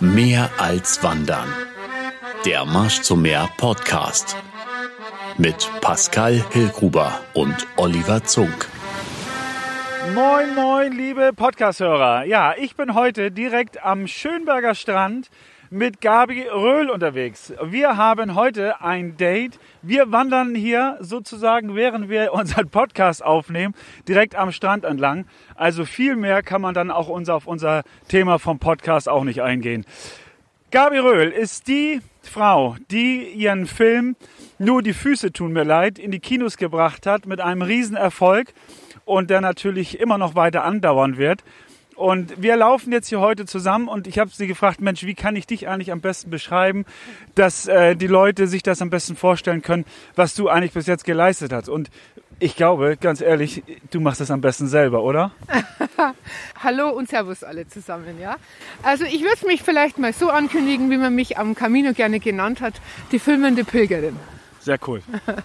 Mehr als Wandern. Der Marsch zum Meer Podcast. Mit Pascal Hillgruber und Oliver Zunk. Moin, moin, liebe Podcast-Hörer. Ja, ich bin heute direkt am Schönberger Strand mit Gabi Röhl unterwegs. Wir haben heute ein Date. Wir wandern hier sozusagen, während wir unseren Podcast aufnehmen, direkt am Strand entlang. Also viel mehr kann man dann auch unser, auf unser Thema vom Podcast auch nicht eingehen. Gabi Röhl ist die Frau, die ihren Film Nur die Füße tun mir leid in die Kinos gebracht hat mit einem Riesenerfolg und der natürlich immer noch weiter andauern wird. Und wir laufen jetzt hier heute zusammen und ich habe sie gefragt, Mensch, wie kann ich dich eigentlich am besten beschreiben, dass äh, die Leute sich das am besten vorstellen können, was du eigentlich bis jetzt geleistet hast. Und ich glaube, ganz ehrlich, du machst das am besten selber, oder? Hallo und Servus alle zusammen, ja. Also ich würde mich vielleicht mal so ankündigen, wie man mich am Camino gerne genannt hat, die filmende Pilgerin. Sehr cool.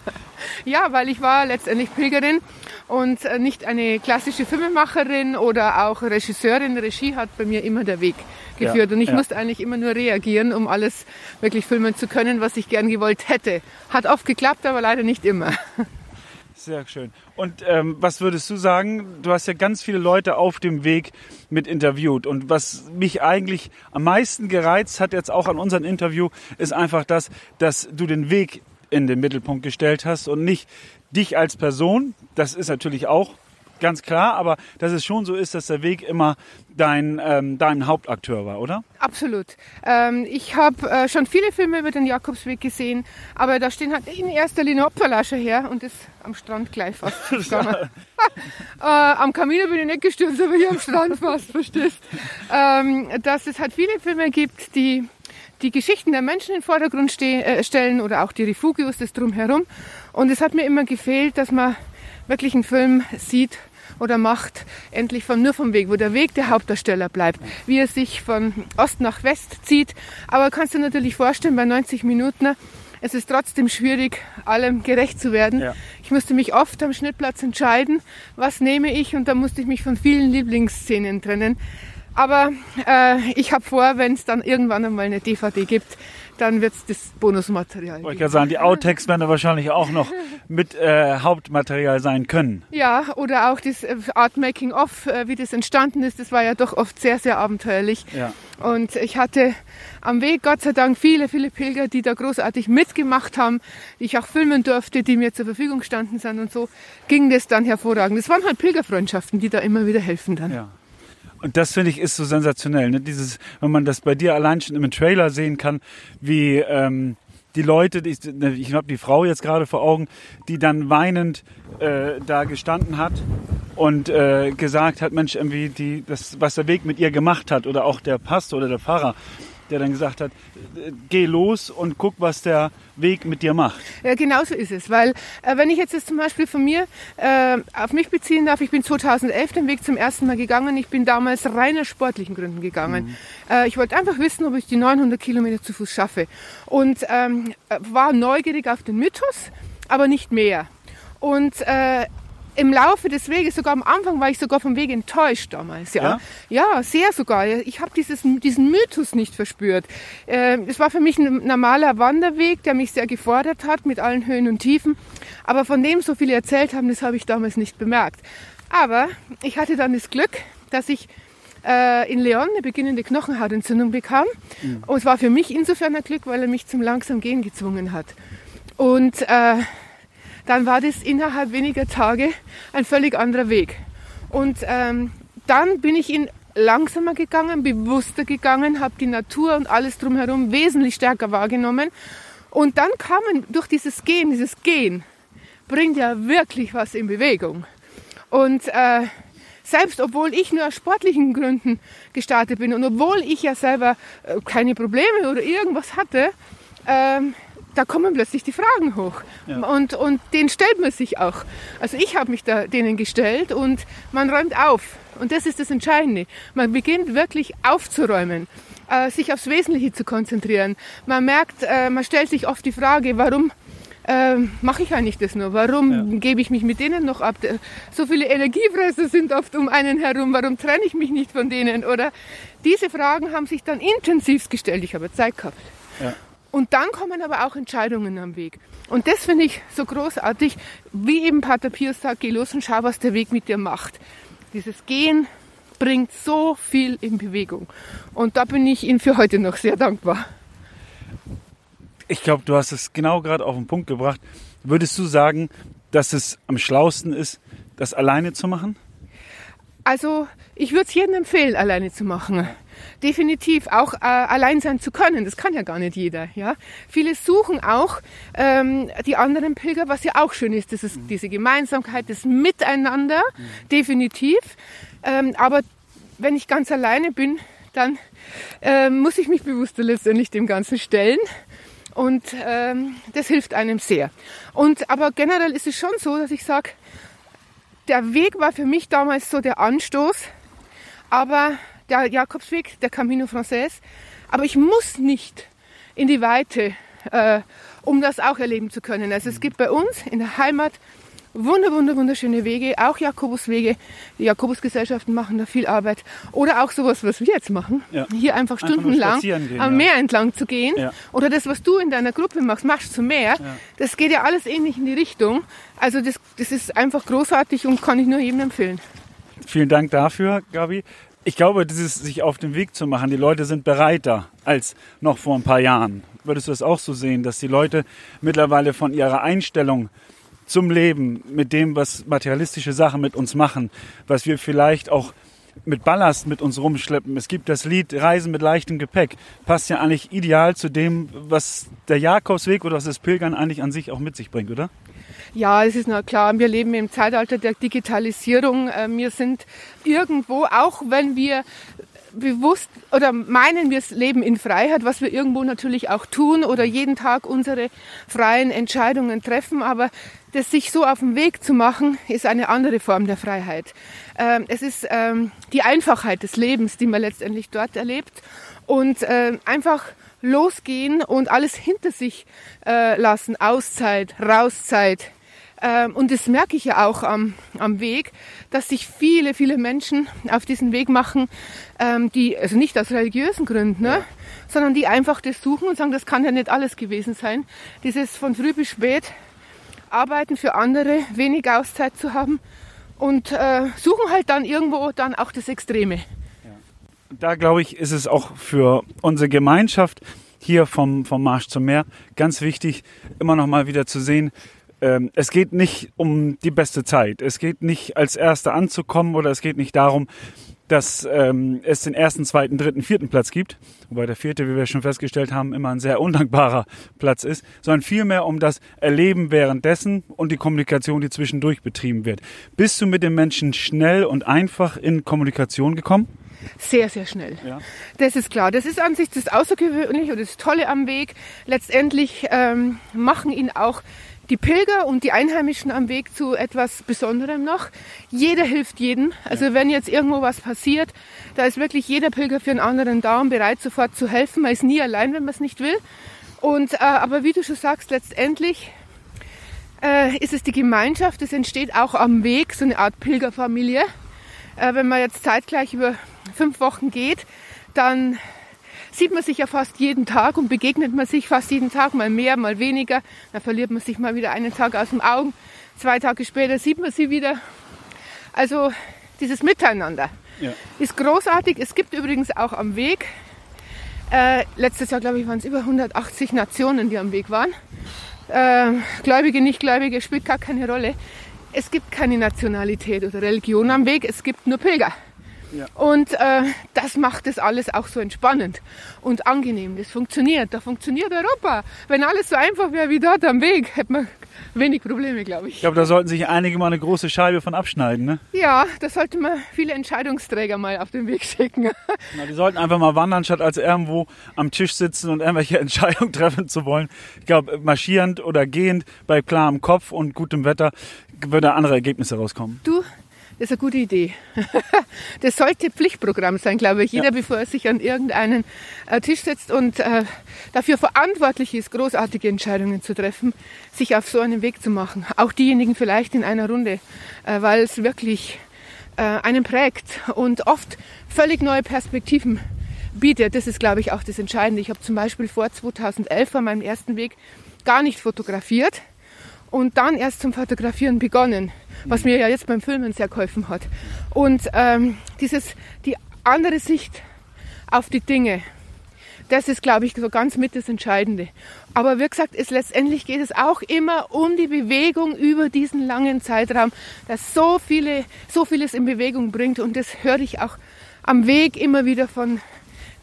ja, weil ich war letztendlich Pilgerin und äh, nicht eine klassische Filmemacherin oder auch Regisseurin. Regie hat bei mir immer der Weg geführt ja, und ich ja. musste eigentlich immer nur reagieren, um alles wirklich filmen zu können, was ich gern gewollt hätte. Hat oft geklappt, aber leider nicht immer. Sehr schön. Und ähm, was würdest du sagen? Du hast ja ganz viele Leute auf dem Weg mit interviewt. Und was mich eigentlich am meisten gereizt hat jetzt auch an unserem Interview, ist einfach das, dass du den Weg in den Mittelpunkt gestellt hast und nicht dich als Person. Das ist natürlich auch ganz klar, aber dass es schon so ist, dass der Weg immer dein, ähm, dein Hauptakteur war, oder? Absolut. Ähm, ich habe äh, schon viele Filme über den Jakobsweg gesehen, aber da stehen halt in erster Linie Opferlasche her und ist am Strand gleich fast äh, am Camino bin ich nicht gestürzt, aber hier am Strand fast, verstehst. Ähm, dass es halt viele Filme gibt, die die Geschichten der Menschen in den Vordergrund äh, stellen oder auch die Refugios, das drumherum. Und es hat mir immer gefehlt, dass man wirklich einen Film sieht oder macht, endlich vom, nur vom Weg, wo der Weg der Hauptdarsteller bleibt, wie er sich von Ost nach West zieht. Aber kannst du natürlich vorstellen, bei 90 Minuten, es ist trotzdem schwierig, allem gerecht zu werden. Ja. Ich musste mich oft am Schnittplatz entscheiden, was nehme ich und da musste ich mich von vielen Lieblingsszenen trennen. Aber äh, ich habe vor, wenn es dann irgendwann einmal eine DVD gibt, dann wird es das Bonusmaterial. Ich wollte gerade sagen, die Outtakes werden wahrscheinlich auch noch mit äh, Hauptmaterial sein können. Ja, oder auch das äh, Art Making of, äh, wie das entstanden ist, das war ja doch oft sehr, sehr abenteuerlich. Ja. Und ich hatte am Weg Gott sei Dank viele, viele Pilger, die da großartig mitgemacht haben, die ich auch filmen durfte, die mir zur Verfügung gestanden sind und so ging das dann hervorragend. Das waren halt Pilgerfreundschaften, die da immer wieder helfen dann. Ja. Und das finde ich ist so sensationell. Ne? Dieses, wenn man das bei dir allein schon im Trailer sehen kann, wie ähm, die Leute, ich, ne, ich habe die Frau jetzt gerade vor Augen, die dann weinend äh, da gestanden hat und äh, gesagt hat, Mensch, irgendwie die, das, was der Weg mit ihr gemacht hat oder auch der Pastor oder der Pfarrer, der dann gesagt hat, geh los und guck, was der Weg mit dir macht. Ja, genau so ist es, weil äh, wenn ich jetzt das zum Beispiel von mir äh, auf mich beziehen darf, ich bin 2011 den Weg zum ersten Mal gegangen, ich bin damals reiner sportlichen Gründen gegangen. Mhm. Äh, ich wollte einfach wissen, ob ich die 900 Kilometer zu Fuß schaffe und ähm, war neugierig auf den Mythos, aber nicht mehr. Und äh, im Laufe des Weges, sogar am Anfang war ich sogar vom Weg enttäuscht damals. Ja, ja? ja sehr sogar. Ich habe diesen Mythos nicht verspürt. Äh, es war für mich ein normaler Wanderweg, der mich sehr gefordert hat mit allen Höhen und Tiefen. Aber von dem so viele erzählt haben, das habe ich damals nicht bemerkt. Aber ich hatte dann das Glück, dass ich äh, in Leon eine beginnende Knochenhautentzündung bekam. Mhm. Und es war für mich insofern ein Glück, weil er mich zum langsam Gehen gezwungen hat. Und äh, dann war das innerhalb weniger Tage ein völlig anderer Weg. Und ähm, dann bin ich ihn langsamer gegangen, bewusster gegangen, habe die Natur und alles drumherum wesentlich stärker wahrgenommen. Und dann kamen durch dieses Gehen, dieses Gehen bringt ja wirklich was in Bewegung. Und äh, selbst obwohl ich nur aus sportlichen Gründen gestartet bin und obwohl ich ja selber äh, keine Probleme oder irgendwas hatte, ähm, da kommen plötzlich die Fragen hoch. Ja. Und, und den stellt man sich auch. Also ich habe mich da denen gestellt und man räumt auf. Und das ist das Entscheidende. Man beginnt wirklich aufzuräumen, äh, sich aufs Wesentliche zu konzentrieren. Man merkt, äh, man stellt sich oft die Frage, warum ähm, mache ich eigentlich das nur? Warum Ja. gebe ich mich mit denen noch ab? So viele Energiefresser sind oft um einen herum. Warum trenne ich mich nicht von denen? Oder diese Fragen haben sich dann intensiv gestellt. Ich habe Zeit gehabt. Ja. Und dann kommen aber auch Entscheidungen am Weg. Und das finde ich so großartig, wie eben Pater Pius sagt, geh los und schau, was der Weg mit dir macht. Dieses Gehen bringt so viel in Bewegung. Und da bin ich Ihnen für heute noch sehr dankbar. Ich glaube, du hast es genau gerade auf den Punkt gebracht. Würdest du sagen, dass es am schlausten ist, das alleine zu machen? Also ich würde es jedem empfehlen, alleine zu machen. Definitiv auch äh, allein sein zu können. Das kann ja gar nicht jeder. Ja, viele suchen auch ähm, die anderen Pilger, was ja auch schön ist. Das ist diese Gemeinsamkeit, das Miteinander, definitiv. Ähm, aber wenn ich ganz alleine bin, dann ähm, muss ich mich bewusster letztendlich dem Ganzen stellen. Und ähm, das hilft einem sehr. Und aber generell ist es schon so, dass ich sage, der Weg war für mich damals so der Anstoß, aber der Jakobsweg, der Camino Frances, aber ich muss nicht in die Weite, äh, um das auch erleben zu können. Also es gibt bei uns in der Heimat wunder, wunder, wunderschöne Wege, auch Jakobuswege. Die Jakobusgesellschaften machen da viel Arbeit. Oder auch sowas, was wir jetzt machen. Ja. Hier einfach Einfach stundenlang spazieren gehen, am ja. Meer entlang zu gehen. Ja. Oder das, was du in deiner Gruppe machst, Marsch zum Meer. Das geht ja alles ähnlich in die Richtung. Also das, das ist einfach großartig und kann ich nur jedem empfehlen. Vielen Dank dafür, Gabi. Ich glaube, dieses sich auf den Weg zu machen, die Leute sind bereiter als noch vor ein paar Jahren. Würdest du das auch so sehen, dass die Leute mittlerweile von ihrer Einstellung zum Leben, mit dem, was materialistische Sachen mit uns machen, was wir vielleicht auch mit Ballast mit uns rumschleppen. Es gibt das Lied Reisen mit leichtem Gepäck. Passt ja eigentlich ideal zu dem, was der Jakobsweg oder was das Pilgern eigentlich an sich auch mit sich bringt, oder? Ja, es ist na klar, wir leben im Zeitalter der Digitalisierung. Äh, Wir sind irgendwo, auch wenn wir bewusst oder meinen, wir leben in Freiheit, was wir irgendwo natürlich auch tun oder jeden Tag unsere freien Entscheidungen treffen, aber das sich so auf den Weg zu machen, ist eine andere Form der Freiheit. Ähm, Es ist ähm, die Einfachheit des Lebens, die man letztendlich dort erlebt. Und ähm, einfach losgehen und alles hinter sich äh, lassen, Auszeit, Rauszeit, ähm, und das merke ich ja auch am, am Weg, dass sich viele, viele Menschen auf diesen Weg machen, ähm, die, also nicht aus religiösen Gründen, ne, sondern die einfach das suchen und sagen, das kann ja nicht alles gewesen sein. Dieses von früh bis spät arbeiten für andere, wenig Auszeit zu haben und äh, suchen halt dann irgendwo dann auch das Extreme. da glaube ich, ist es auch für unsere Gemeinschaft hier vom, vom Marsch zum Meer ganz wichtig, immer noch mal wieder zu sehen, ähm, es geht nicht um die beste Zeit. Es geht nicht als Erster anzukommen oder es geht nicht darum, dass ähm, es den ersten, zweiten, dritten, vierten Platz gibt, wobei der vierte, wie wir schon festgestellt haben, immer ein sehr undankbarer Platz ist, sondern vielmehr um das Erleben währenddessen und die Kommunikation, die zwischendurch betrieben wird. Bist du mit den Menschen schnell und einfach in Kommunikation gekommen? Sehr, sehr schnell. Ja. Das ist klar. Das ist an sich das Außergewöhnliche und das Tolle am Weg. Letztendlich ähm, machen ihn auch die Pilger und die Einheimischen am Weg zu etwas Besonderem noch. Jeder hilft jedem. Also wenn jetzt irgendwo was passiert, da ist wirklich jeder Pilger für einen anderen da und bereit, sofort zu helfen. Man ist nie allein, wenn man es nicht will. Und, äh, aber wie du schon sagst, letztendlich äh, ist es die Gemeinschaft. Es entsteht auch am Weg so eine Art Pilgerfamilie. Äh, wenn man jetzt zeitgleich über fünf Wochen geht, dann sieht man sich ja fast jeden Tag und begegnet man sich fast jeden Tag, mal mehr, mal weniger. Dann verliert man sich mal wieder einen Tag aus dem Augen. Zwei Tage später sieht man sie wieder. Also dieses Miteinander Ja. ist großartig. Es gibt übrigens auch am Weg, äh, letztes Jahr glaube ich waren es über 180 Nationen, die am Weg waren. Äh, Gläubige, Nichtgläubige spielt gar keine Rolle. Es gibt keine Nationalität oder Religion am Weg, es gibt nur Pilger. Ja. Und äh, das macht das alles auch so entspannend und angenehm. Das funktioniert. Da funktioniert Europa. Wenn alles so einfach wäre wie dort am Weg, hätte man wenig Probleme, glaube ich. Ich glaube, da sollten sich einige mal eine große Scheibe von abschneiden. Ne? Ja, da sollte man viele Entscheidungsträger mal auf den Weg schicken. Na, die sollten einfach mal wandern, statt als irgendwo am Tisch sitzen und irgendwelche Entscheidungen treffen zu wollen. Ich glaube, marschierend oder gehend bei klarem Kopf und gutem Wetter würde andere Ergebnisse rauskommen. Du, Das ist eine gute Idee. Das sollte Pflichtprogramm sein, glaube ich. Jeder, ja. bevor er sich an irgendeinen äh, Tisch setzt und äh, dafür verantwortlich ist, großartige Entscheidungen zu treffen, sich auf so einen Weg zu machen. Auch diejenigen vielleicht in einer Runde, äh, weil es wirklich äh, einen prägt und oft völlig neue Perspektiven bietet. Das ist, glaube ich, auch das Entscheidende. Ich habe zum Beispiel vor 2011 an meinem ersten Weg gar nicht fotografiert und dann erst zum Fotografieren begonnen, was mir ja jetzt beim Filmen sehr geholfen hat. Und ähm, dieses, die andere Sicht auf die Dinge, das ist, glaube ich, so ganz mit das Entscheidende. Aber wie gesagt, es, letztendlich geht es auch immer um die Bewegung über diesen langen Zeitraum, das so viele, so vieles in Bewegung bringt. Und das höre ich auch am Weg immer wieder von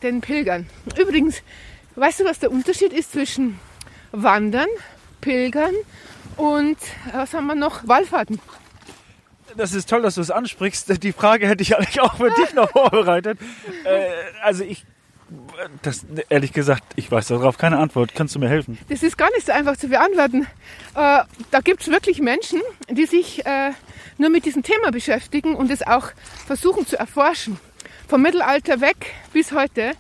den Pilgern. Übrigens, weißt du, was der Unterschied ist zwischen Wandern, Pilgern und äh, was haben wir noch? Wallfahrten. Das ist toll, dass du es ansprichst. Die Frage hätte ich eigentlich auch für dich noch vorbereitet. Äh, also ich das, ehrlich gesagt, ich weiß darauf keine Antwort. Kannst du mir helfen? Das ist gar nicht so einfach zu beantworten. Äh, da gibt es wirklich Menschen, die sich äh, nur mit diesem Thema beschäftigen und es auch versuchen zu erforschen. Vom Mittelalter weg bis heute.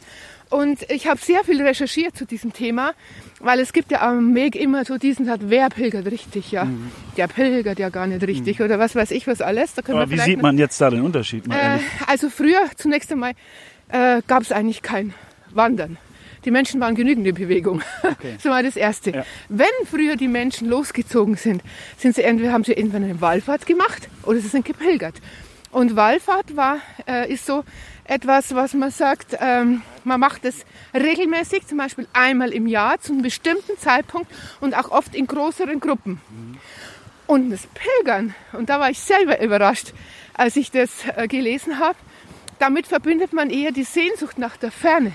Und ich habe sehr viel recherchiert zu diesem Thema, weil es gibt ja am Weg immer so diesen Satz, wer pilgert richtig, ja. Mhm. Der pilgert ja gar nicht richtig mhm. oder was weiß ich was alles. Aber wie sieht man jetzt da den Unterschied? Äh, also früher zunächst einmal äh, gab es eigentlich kein Wandern. Die Menschen waren genügend in Bewegung. Okay. so war das Erste. Ja. Wenn früher die Menschen losgezogen sind, sind sie entweder, haben sie entweder eine Wallfahrt gemacht oder sie sind gepilgert. Und Wallfahrt war, äh, ist so etwas, was man sagt, ähm, man macht es regelmäßig, zum Beispiel einmal im Jahr zu einem bestimmten Zeitpunkt und auch oft in größeren Gruppen. Und das Pilgern, und da war ich selber überrascht, als ich das äh, gelesen habe, damit verbindet man eher die Sehnsucht nach der Ferne,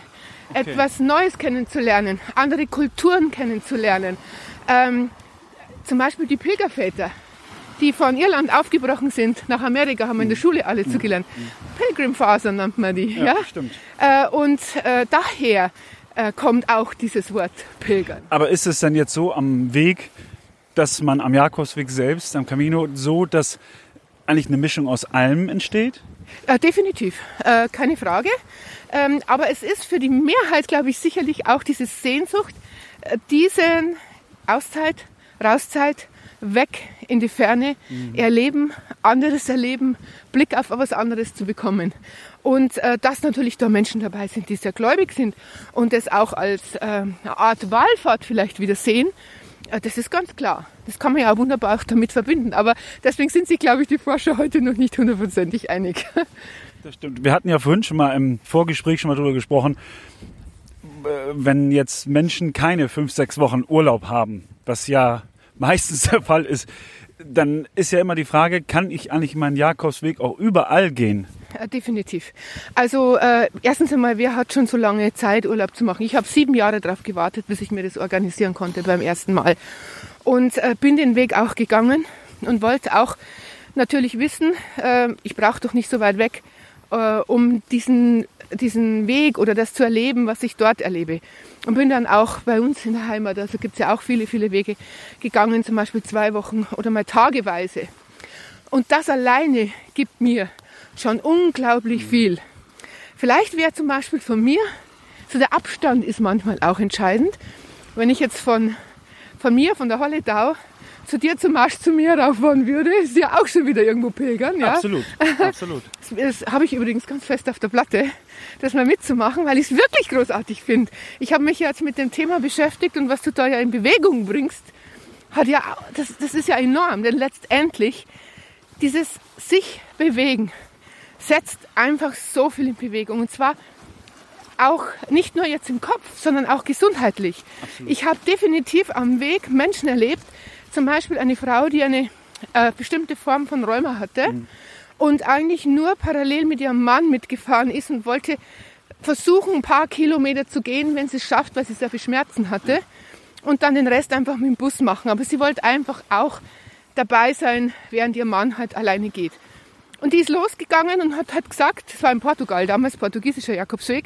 okay. etwas Neues kennenzulernen, andere Kulturen kennenzulernen. Ähm, zum Beispiel die Pilgerväter, die von Irland aufgebrochen sind nach Amerika, haben wir in der Schule alle zugelernt. Pilgrimfaser nennt man die. Ja, ja? stimmt. Äh, und äh, daher äh, kommt auch dieses Wort Pilgern. Aber ist es dann jetzt so am Weg, dass man am Jakobsweg selbst, am Camino, so, dass eigentlich eine Mischung aus allem entsteht? Äh, definitiv, äh, keine Frage. Ähm, aber es ist für die Mehrheit, glaube ich, sicherlich auch diese Sehnsucht, äh, diesen Auszeit, Rauszeit, weg in die Ferne, mhm. erleben, anderes erleben, Blick auf was anderes zu bekommen. Und äh, dass natürlich da Menschen dabei sind, die sehr gläubig sind und das auch als äh, eine Art Wahlfahrt vielleicht wieder sehen, äh, das ist ganz klar. Das kann man ja auch wunderbar auch damit verbinden. Aber deswegen sind sich, glaube ich, die Forscher heute noch nicht hundertprozentig einig. Das stimmt. Wir hatten ja vorhin schon mal im Vorgespräch schon mal darüber gesprochen, äh, wenn jetzt Menschen keine fünf, sechs Wochen Urlaub haben, was ja meistens der Fall ist, dann ist ja immer die Frage, kann ich eigentlich meinen Jakobsweg auch überall gehen? Ja, definitiv. Also äh, erstens einmal, wer hat schon so lange Zeit, Urlaub zu machen? Ich habe sieben Jahre darauf gewartet, bis ich mir das organisieren konnte beim ersten Mal. Und äh, bin den Weg auch gegangen und wollte auch natürlich wissen, äh, ich brauche doch nicht so weit weg, äh, um diesen, diesen Weg oder das zu erleben, was ich dort erlebe. Und bin dann auch bei uns in der Heimat, also gibt es ja auch viele, viele Wege gegangen, zum Beispiel zwei Wochen oder mal tageweise. Und das alleine gibt mir schon unglaublich viel. Vielleicht wäre zum Beispiel von mir, so der Abstand ist manchmal auch entscheidend. Wenn ich jetzt von, von mir, von der Holledau, zu dir zum Marsch zu mir rauffahren würde, ist ja auch schon wieder irgendwo pilgern. Ja? Absolut, absolut. Das, das habe ich übrigens ganz fest auf der Platte, das mal mitzumachen, weil ich es wirklich großartig finde. Ich habe mich jetzt mit dem Thema beschäftigt und was du da ja in Bewegung bringst, hat ja, das, das ist ja enorm, denn letztendlich dieses sich bewegen setzt einfach so viel in Bewegung und zwar auch nicht nur jetzt im Kopf, sondern auch gesundheitlich. Absolut. Ich habe definitiv am Weg Menschen erlebt, zum Beispiel eine Frau, die eine äh, bestimmte Form von Rheuma hatte mhm. und eigentlich nur parallel mit ihrem Mann mitgefahren ist und wollte versuchen, ein paar Kilometer zu gehen, wenn sie es schafft, weil sie sehr viel Schmerzen hatte. Und dann den Rest einfach mit dem Bus machen. Aber sie wollte einfach auch dabei sein, während ihr Mann halt alleine geht. Und die ist losgegangen und hat, hat gesagt, es war in Portugal, damals portugiesischer Jakobsweg,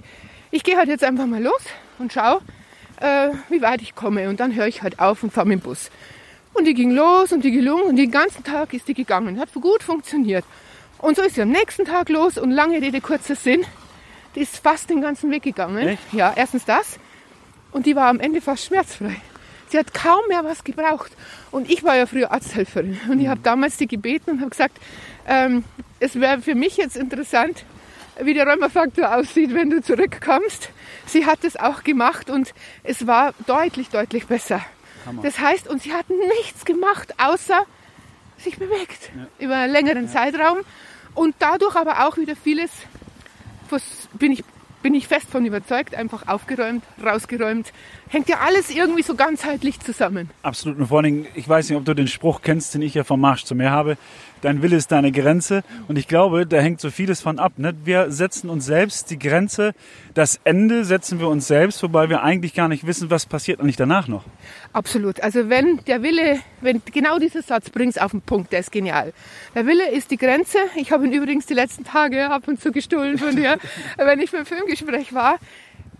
ich gehe halt jetzt einfach mal los und schaue, äh, wie weit ich komme. Und dann höre ich halt auf und fahre mit dem Bus. Und die ging los und die gelungen und den ganzen Tag ist die gegangen. Hat gut funktioniert. Und so ist sie am nächsten Tag los und lange Rede, kurzer Sinn. Die ist fast den ganzen Weg gegangen. Echt? Ja, erstens das. Und die war am Ende fast schmerzfrei. Sie hat kaum mehr was gebraucht. Und ich war ja früher Arzthelferin. Und ich habe damals die gebeten und habe gesagt, ähm, es wäre für mich jetzt interessant, wie der Rheumafaktor aussieht, wenn du zurückkommst. Sie hat es auch gemacht und es war deutlich, deutlich besser. Hammer. Das heißt, und sie hat nichts gemacht, außer sich bewegt über einen längeren Zeitraum und dadurch aber auch wieder vieles, was bin ich, bin ich fest von überzeugt, einfach aufgeräumt, rausgeräumt. Hängt ja alles irgendwie so ganzheitlich zusammen. Absolut. Und vor allen Dingen, ich weiß nicht, ob du den Spruch kennst, den ich ja vom Marsch zum Meer habe. Dein Wille ist deine Grenze. Und ich glaube, da hängt so vieles von ab. Ne? Wir setzen uns selbst die Grenze. Das Ende setzen wir uns selbst, wobei wir eigentlich gar nicht wissen, was passiert eigentlich danach noch. Absolut. Also wenn der Wille, wenn genau dieser Satz bringt's auf den Punkt, der ist genial. Der Wille ist die Grenze. Ich habe ihn übrigens die letzten Tage ab und zu gestohlen von dir, wenn ich beim Filmgespräch war,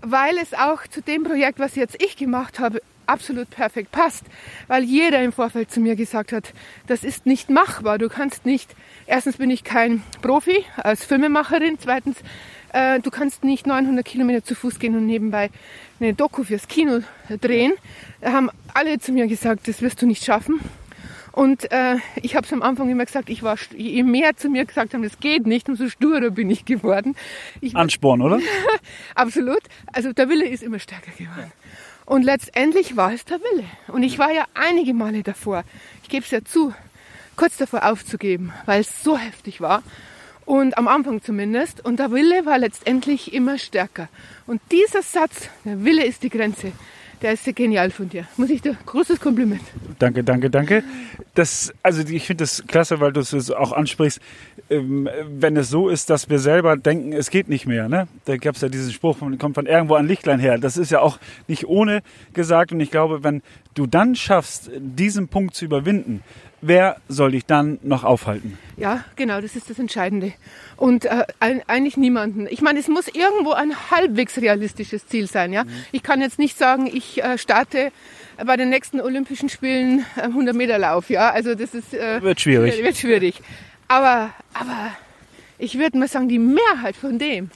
weil es auch zu dem Projekt, was jetzt ich gemacht habe, absolut perfekt passt. Weil jeder im Vorfeld zu mir gesagt hat, das ist nicht machbar. Du kannst nicht, erstens bin ich kein Profi als Filmemacherin, zweitens, äh, du kannst nicht 900 Kilometer zu Fuß gehen und nebenbei eine Doku fürs Kino drehen. Da haben alle zu mir gesagt, das wirst du nicht schaffen. Und äh, ich habe es am Anfang immer gesagt, ich war, je mehr zu mir gesagt haben, das geht nicht, umso sturer bin ich geworden. Ich, Ansporn, oder? Absolut. Also der Wille ist immer stärker geworden. Und letztendlich war es der Wille. Und ich war ja einige Male davor, ich gebe es ja zu, kurz davor aufzugeben, weil es so heftig war. Und am Anfang zumindest. Und der Wille war letztendlich immer stärker. Und dieser Satz, der Wille ist die Grenze, der ist genial von dir. Muss ich dir großes Kompliment. Danke, danke, danke. Das, also ich finde das klasse, weil du es auch ansprichst. Ähm, wenn es so ist, dass wir selber denken, es geht nicht mehr. Ne? Da gab es ja diesen Spruch, von, kommt von irgendwo ein Lichtlein her. Das ist ja auch nicht ohne gesagt. Und ich glaube, wenn du dann schaffst, diesen Punkt zu überwinden, wer soll dich dann noch aufhalten? Ja, genau, das ist das Entscheidende. Und äh, eigentlich niemanden. Ich meine, es muss irgendwo ein halbwegs realistisches Ziel sein. Ja, ich kann jetzt nicht sagen, ich äh, starte bei den nächsten Olympischen Spielen äh, 100 Meter Lauf. Ja, also das ist äh, Wird schwierig. Wird schwierig. Aber, aber ich würde mal sagen, die Mehrheit von dem,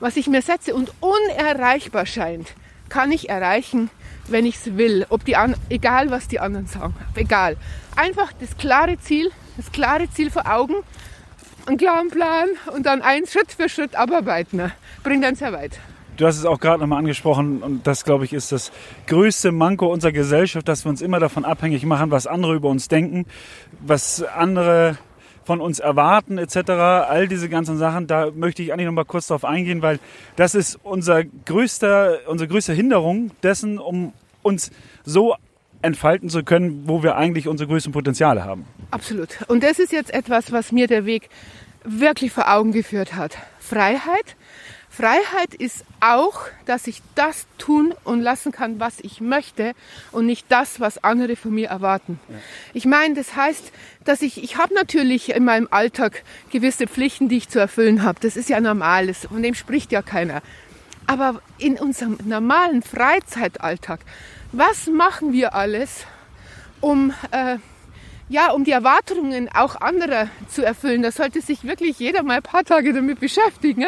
was ich mir setze und unerreichbar scheint, kann ich erreichen, wenn ich es will. Ob die an, egal was die anderen sagen, egal. Einfach das klare Ziel, das klare Ziel vor Augen, einen klaren Plan und dann eins Schritt für Schritt abarbeiten. Bringt dann sehr weit. Du hast es auch gerade nochmal angesprochen und das, glaube ich, ist das größte Manko unserer Gesellschaft, dass wir uns immer davon abhängig machen, was andere über uns denken, was andere von uns erwarten etc. All diese ganzen Sachen, da möchte ich eigentlich nochmal kurz drauf eingehen, weil das ist unser größter, unsere größte Hinderung dessen, um uns so entfalten zu können, wo wir eigentlich unsere größten Potenziale haben. Absolut. Und das ist jetzt etwas, was mir der Weg wirklich vor Augen geführt hat. Freiheit. Freiheit ist auch, dass ich das tun und lassen kann, was ich möchte und nicht das, was andere von mir erwarten. Ich meine, das heißt, dass ich, ich habe natürlich in meinem Alltag gewisse Pflichten, die ich zu erfüllen habe. Das ist ja normal, das, von dem spricht ja keiner. Aber in unserem normalen Freizeitalltag, was machen wir alles, um äh, ja, um die Erwartungen auch anderer zu erfüllen, da sollte sich wirklich jeder mal ein paar Tage damit beschäftigen.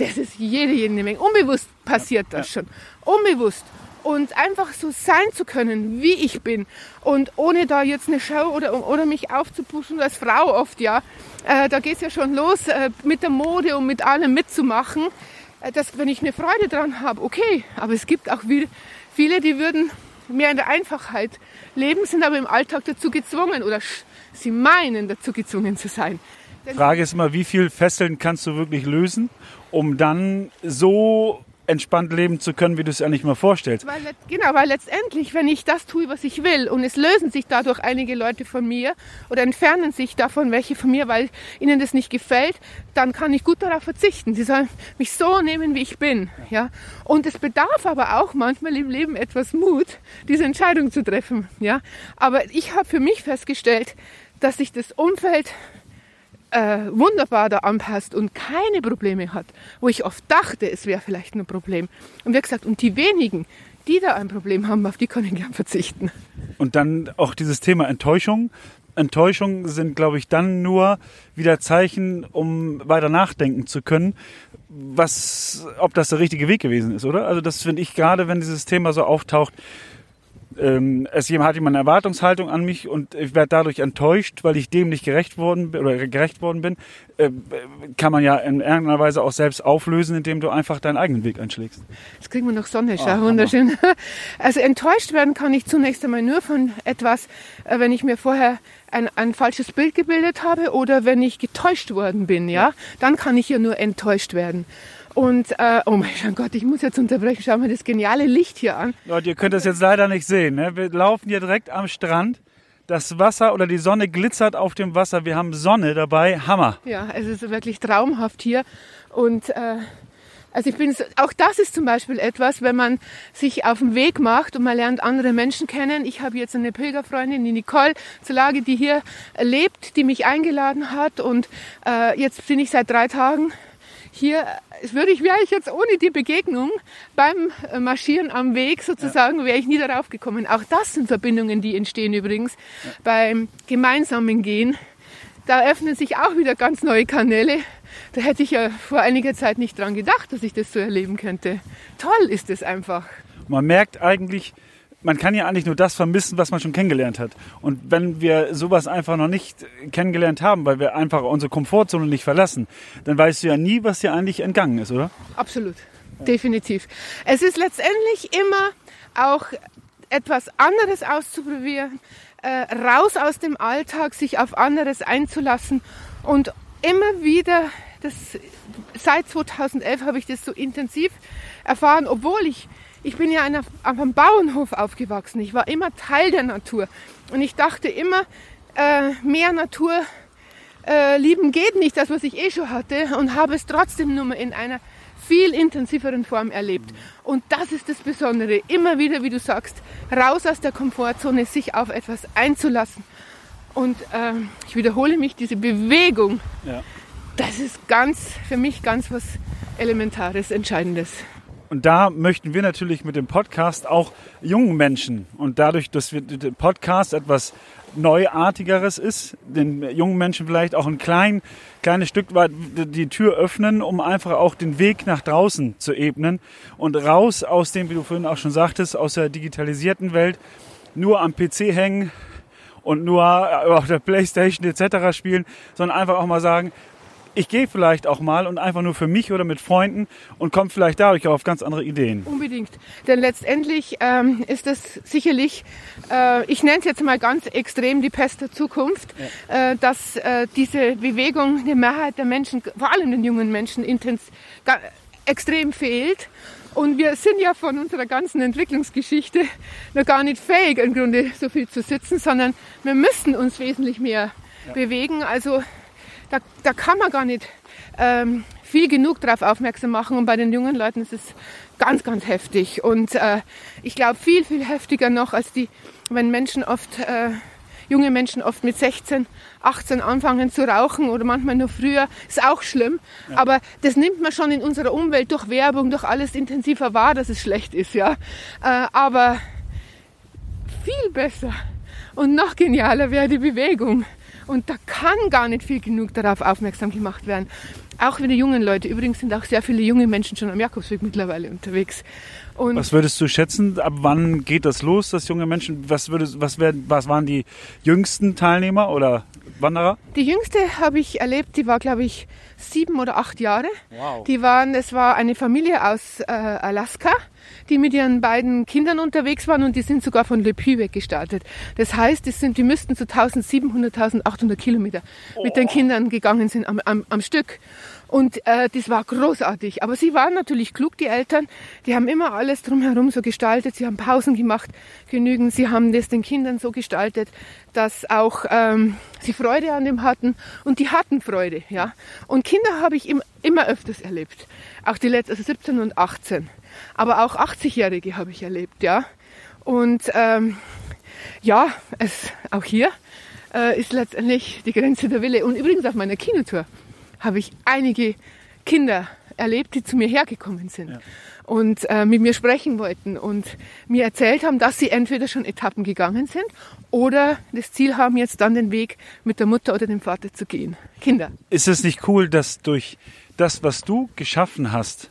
Das ist jede, jede Menge. Unbewusst passiert das schon. Unbewusst. Und einfach so sein zu können, wie ich bin. Und ohne da jetzt eine Show oder, oder mich aufzupuschen als Frau oft, ja. Äh, da geht's ja schon los, äh, mit der Mode und mit allem mitzumachen. Äh, dass, wenn ich eine Freude dran habe, okay. Aber es gibt auch viel- viele, die würden mehr in der Einfachheit leben, sind aber im Alltag dazu gezwungen oder sie meinen dazu gezwungen zu sein. Frage ist immer, wie viel Fesseln kannst du wirklich lösen, um dann so entspannt leben zu können, wie du es eigentlich mal vorstellst. Weil, genau, weil letztendlich, wenn ich das tue, was ich will, und es lösen sich dadurch einige Leute von mir oder entfernen sich davon welche von mir, weil ihnen das nicht gefällt, dann kann ich gut darauf verzichten. Sie sollen mich so nehmen, wie ich bin. Ja? Und es bedarf aber auch manchmal im Leben etwas Mut, diese Entscheidung zu treffen. Ja? Aber ich habe für mich festgestellt, dass sich das Umfeld äh, wunderbar da anpasst und keine Probleme hat, wo ich oft dachte, es wäre vielleicht ein Problem. Und wie gesagt, und die wenigen, die da ein Problem haben, auf die kann ich gern verzichten. Und dann auch dieses Thema Enttäuschung. Enttäuschungen sind, glaube ich, dann nur wieder Zeichen, um weiter nachdenken zu können, was, ob das der richtige Weg gewesen ist, oder? Also das finde ich gerade, wenn dieses Thema so auftaucht, ähm, es hat jemand eine Erwartungshaltung an mich und ich werde dadurch enttäuscht, weil ich dem nicht gerecht worden bin oder gerecht worden bin, äh, kann man ja in irgendeiner Weise auch selbst auflösen, indem du einfach deinen eigenen Weg einschlägst. Jetzt kriegen wir noch Sonne, schau, ah, wunderschön. Also enttäuscht werden kann ich zunächst einmal nur von etwas, äh, wenn ich mir vorher ein, ein falsches Bild gebildet habe oder wenn ich getäuscht worden bin, ja, dann kann ich ja nur enttäuscht werden. Und, äh, oh mein Gott, ich muss jetzt unterbrechen. Schau mal das geniale Licht hier an. Leute, ihr könnt das jetzt leider nicht sehen. Ne? Wir laufen hier direkt am Strand. Das Wasser oder die Sonne glitzert auf dem Wasser. Wir haben Sonne dabei. Hammer. Ja, es ist wirklich traumhaft hier. Und äh, also ich bin, auch das ist zum Beispiel etwas, wenn man sich auf den Weg macht und man lernt andere Menschen kennen. Ich habe jetzt eine Pilgerfreundin, die Nicole zur Lage, die hier lebt, die mich eingeladen hat. Und äh, jetzt bin ich seit drei Tagen hier würde ich, wäre ich jetzt ohne die Begegnung beim äh, Marschieren am Weg sozusagen, wäre ich nie darauf gekommen. Auch das sind Verbindungen, die entstehen übrigens beim gemeinsamen Gehen. Da öffnen sich auch wieder ganz neue Kanäle. Da hätte ich ja vor einiger Zeit nicht dran gedacht, dass ich das so erleben könnte. Toll ist es einfach. Man merkt eigentlich, man kann ja eigentlich nur das vermissen, was man schon kennengelernt hat. Und wenn wir sowas einfach noch nicht kennengelernt haben, weil wir einfach unsere Komfortzone nicht verlassen, dann weißt du ja nie, was dir eigentlich entgangen ist, oder? Absolut, definitiv. Es ist letztendlich immer auch etwas anderes auszuprobieren, äh, raus aus dem Alltag, sich auf anderes einzulassen und immer wieder, das, seit 2011 habe ich das so intensiv erfahren, obwohl ich ich bin ja auf einem Bauernhof aufgewachsen. Ich war immer Teil der Natur. Und ich dachte immer, äh, mehr Natur äh, lieben geht nicht, das was ich eh schon hatte. Und habe es trotzdem nur in einer viel intensiveren Form erlebt. Und das ist das Besondere. Immer wieder, wie du sagst, raus aus der Komfortzone, sich auf etwas einzulassen. Und äh, ich wiederhole mich, diese Bewegung, ja. das ist ganz, für mich ganz was Elementares, Entscheidendes. Und da möchten wir natürlich mit dem Podcast auch jungen Menschen und dadurch, dass wir der Podcast etwas Neuartigeres ist, den jungen Menschen vielleicht auch ein klein, kleines Stück weit die Tür öffnen, um einfach auch den Weg nach draußen zu ebnen und raus aus dem, wie du vorhin auch schon sagtest, aus der digitalisierten Welt, nur am PC hängen und nur auf der Playstation etc. spielen, sondern einfach auch mal sagen, ich gehe vielleicht auch mal und einfach nur für mich oder mit Freunden und komme vielleicht dadurch auch auf ganz andere Ideen. Unbedingt. Denn letztendlich ähm, ist das sicherlich, äh, ich nenne es jetzt mal ganz extrem die Pest der Zukunft, ja. äh, dass äh, diese Bewegung der Mehrheit der Menschen, vor allem den jungen Menschen, intens, extrem fehlt. Und wir sind ja von unserer ganzen Entwicklungsgeschichte noch gar nicht fähig, im Grunde so viel zu sitzen, sondern wir müssen uns wesentlich mehr ja. bewegen. Also da, da kann man gar nicht ähm, viel genug darauf aufmerksam machen. Und bei den jungen Leuten ist es ganz, ganz heftig. Und äh, ich glaube viel, viel heftiger noch als die, wenn Menschen oft, äh, junge Menschen oft mit 16, 18 anfangen zu rauchen oder manchmal nur früher, ist auch schlimm. Ja. Aber das nimmt man schon in unserer Umwelt durch Werbung, durch alles intensiver wahr, dass es schlecht ist, ja. Äh, aber viel besser und noch genialer wäre die Bewegung. Und da kann gar nicht viel genug darauf aufmerksam gemacht werden. Auch für die jungen Leute. Übrigens sind auch sehr viele junge Menschen schon am Jakobsweg mittlerweile unterwegs. Und was würdest du schätzen? Ab wann geht das los, dass junge Menschen? Was, würdest, was, werden, was waren die jüngsten Teilnehmer oder Wanderer? Die jüngste habe ich erlebt. Die war, glaube ich, sieben oder acht Jahre. Wow. Die waren, es war eine Familie aus äh, Alaska die mit ihren beiden Kindern unterwegs waren und die sind sogar von Le Puy weggestartet. Das heißt, die, sind, die müssten zu 1700, 1800 Kilometer oh. mit den oh. Kindern gegangen sind am, am, am Stück. Und äh, das war großartig. Aber sie waren natürlich klug, die Eltern. Die haben immer alles drumherum so gestaltet. Sie haben Pausen gemacht, genügend. Sie haben das den Kindern so gestaltet, dass auch ähm, sie Freude an dem hatten. Und die hatten Freude, ja. Und Kinder habe ich im, immer öfters erlebt. Auch die letzten, also 17 und 18 aber auch 80-Jährige habe ich erlebt, ja. Und ähm, ja, es, auch hier äh, ist letztendlich die Grenze der Wille. Und übrigens auf meiner Kinotour habe ich einige Kinder erlebt, die zu mir hergekommen sind. Ja und äh, mit mir sprechen wollten und mir erzählt haben, dass sie entweder schon Etappen gegangen sind oder das Ziel haben, jetzt dann den Weg mit der Mutter oder dem Vater zu gehen. Kinder. Ist es nicht cool, dass durch das, was du geschaffen hast,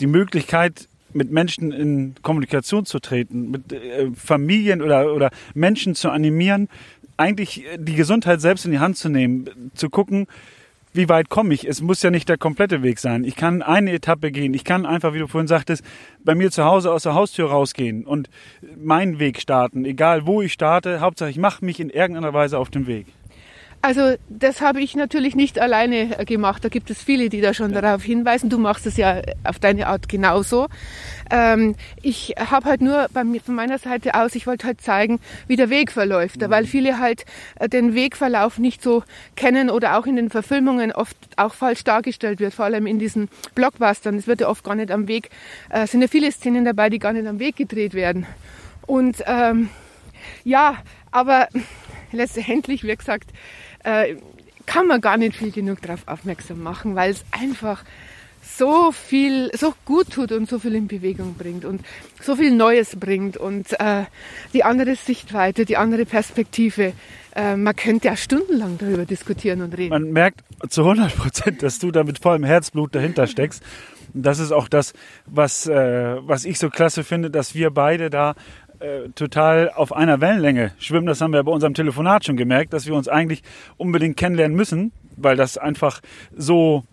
die Möglichkeit mit Menschen in Kommunikation zu treten, mit äh, Familien oder, oder Menschen zu animieren, eigentlich die Gesundheit selbst in die Hand zu nehmen, zu gucken, wie weit komme ich? Es muss ja nicht der komplette Weg sein. Ich kann eine Etappe gehen. Ich kann einfach, wie du vorhin sagtest, bei mir zu Hause aus der Haustür rausgehen und meinen Weg starten. Egal wo ich starte, Hauptsache ich mache mich in irgendeiner Weise auf den Weg. Also das habe ich natürlich nicht alleine äh, gemacht. Da gibt es viele, die da schon ja. darauf hinweisen. Du machst es ja auf deine Art genauso. Ähm, ich habe halt nur bei mir, von meiner Seite aus, ich wollte halt zeigen, wie der Weg verläuft, mhm. weil viele halt äh, den Wegverlauf nicht so kennen oder auch in den Verfilmungen oft auch falsch dargestellt wird, vor allem in diesen Blockbustern. Es wird ja oft gar nicht am Weg, äh, sind ja viele Szenen dabei, die gar nicht am Weg gedreht werden. Und ähm, ja, aber letztendlich, wie gesagt, äh, kann man gar nicht viel genug darauf aufmerksam machen, weil es einfach so viel, so gut tut und so viel in Bewegung bringt und so viel Neues bringt und äh, die andere Sichtweite, die andere Perspektive. Äh, man könnte ja stundenlang darüber diskutieren und reden. Man merkt zu 100 Prozent, dass du da mit vollem Herzblut dahinter steckst. das ist auch das, was, äh, was ich so klasse finde, dass wir beide da äh, total auf einer Wellenlänge schwimmen. Das haben wir bei unserem Telefonat schon gemerkt, dass wir uns eigentlich unbedingt kennenlernen müssen, weil das einfach so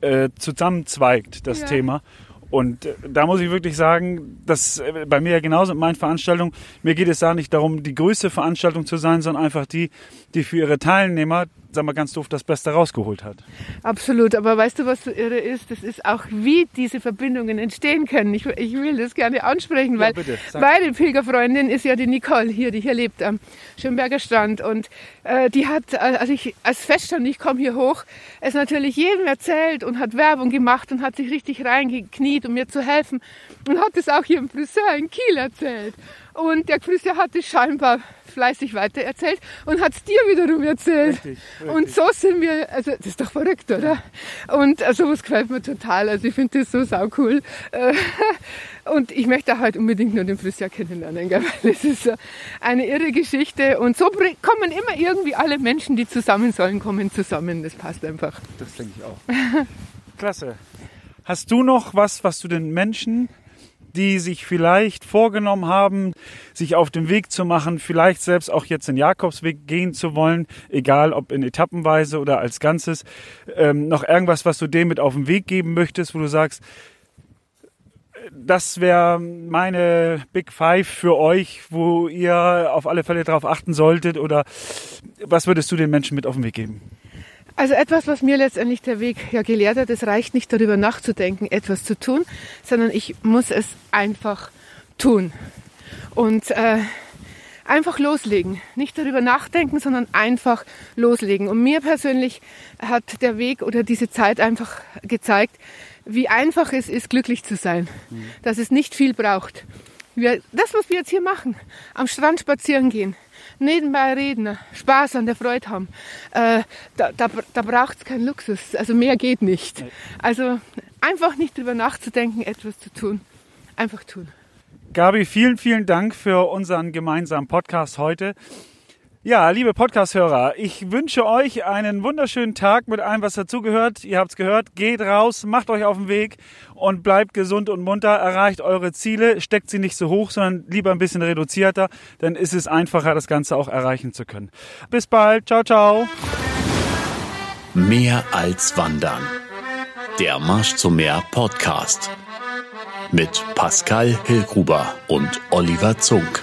äh, zusammenzweigt, das ja. Thema. Und äh, da muss ich wirklich sagen, dass äh, bei mir ja genauso mit meinen Veranstaltungen, mir geht es da nicht darum, die größte Veranstaltung zu sein, sondern einfach die, die für ihre Teilnehmer sag mal ganz doof, das Beste rausgeholt hat. Absolut, aber weißt du, was so irre ist? Das ist auch, wie diese Verbindungen entstehen können. Ich, ich will das gerne ansprechen, weil ja, meine Pilgerfreundin ist ja die Nicole hier, die hier lebt am Schönberger Strand und äh, die hat, als ich als feststand, ich komme hier hoch, es natürlich jedem erzählt und hat Werbung gemacht und hat sich richtig reingekniet, um mir zu helfen und hat es auch hier im Friseur in Kiel erzählt. Und der Friseur hat es scheinbar fleißig weitererzählt und hat es dir wiederum erzählt. Richtig, richtig. Und so sind wir, also das ist doch verrückt, oder? Und äh, sowas gefällt mir total. Also ich finde das so sau cool. Äh, und ich möchte halt unbedingt nur den Friseur kennenlernen, gell? weil es ist eine irre Geschichte. Und so kommen immer irgendwie alle Menschen, die zusammen sollen, kommen zusammen. Das passt einfach. Das denke ich auch. Klasse. Hast du noch was, was du den Menschen die sich vielleicht vorgenommen haben, sich auf den Weg zu machen, vielleicht selbst auch jetzt den Jakobsweg gehen zu wollen, egal ob in Etappenweise oder als Ganzes, ähm, noch irgendwas, was du dem mit auf den Weg geben möchtest, wo du sagst, das wäre meine Big Five für euch, wo ihr auf alle Fälle darauf achten solltet oder was würdest du den Menschen mit auf den Weg geben? Also etwas, was mir letztendlich der Weg ja gelehrt hat, es reicht nicht darüber nachzudenken, etwas zu tun, sondern ich muss es einfach tun. Und äh, einfach loslegen. Nicht darüber nachdenken, sondern einfach loslegen. Und mir persönlich hat der Weg oder diese Zeit einfach gezeigt, wie einfach es ist, glücklich zu sein. Mhm. Dass es nicht viel braucht. Wir, das, was wir jetzt hier machen, am Strand spazieren gehen, nebenbei reden, Spaß an der Freude haben, äh, da, da, da braucht es keinen Luxus. Also mehr geht nicht. Also einfach nicht drüber nachzudenken, etwas zu tun. Einfach tun. Gabi, vielen, vielen Dank für unseren gemeinsamen Podcast heute. Ja, liebe Podcast-Hörer, ich wünsche euch einen wunderschönen Tag mit allem, was dazugehört. Ihr habt es gehört, geht raus, macht euch auf den Weg und bleibt gesund und munter, erreicht eure Ziele, steckt sie nicht so hoch, sondern lieber ein bisschen reduzierter, dann ist es einfacher, das Ganze auch erreichen zu können. Bis bald, ciao, ciao. Mehr als Wandern. Der Marsch zum Meer Podcast mit Pascal Hillgruber und Oliver Zunk.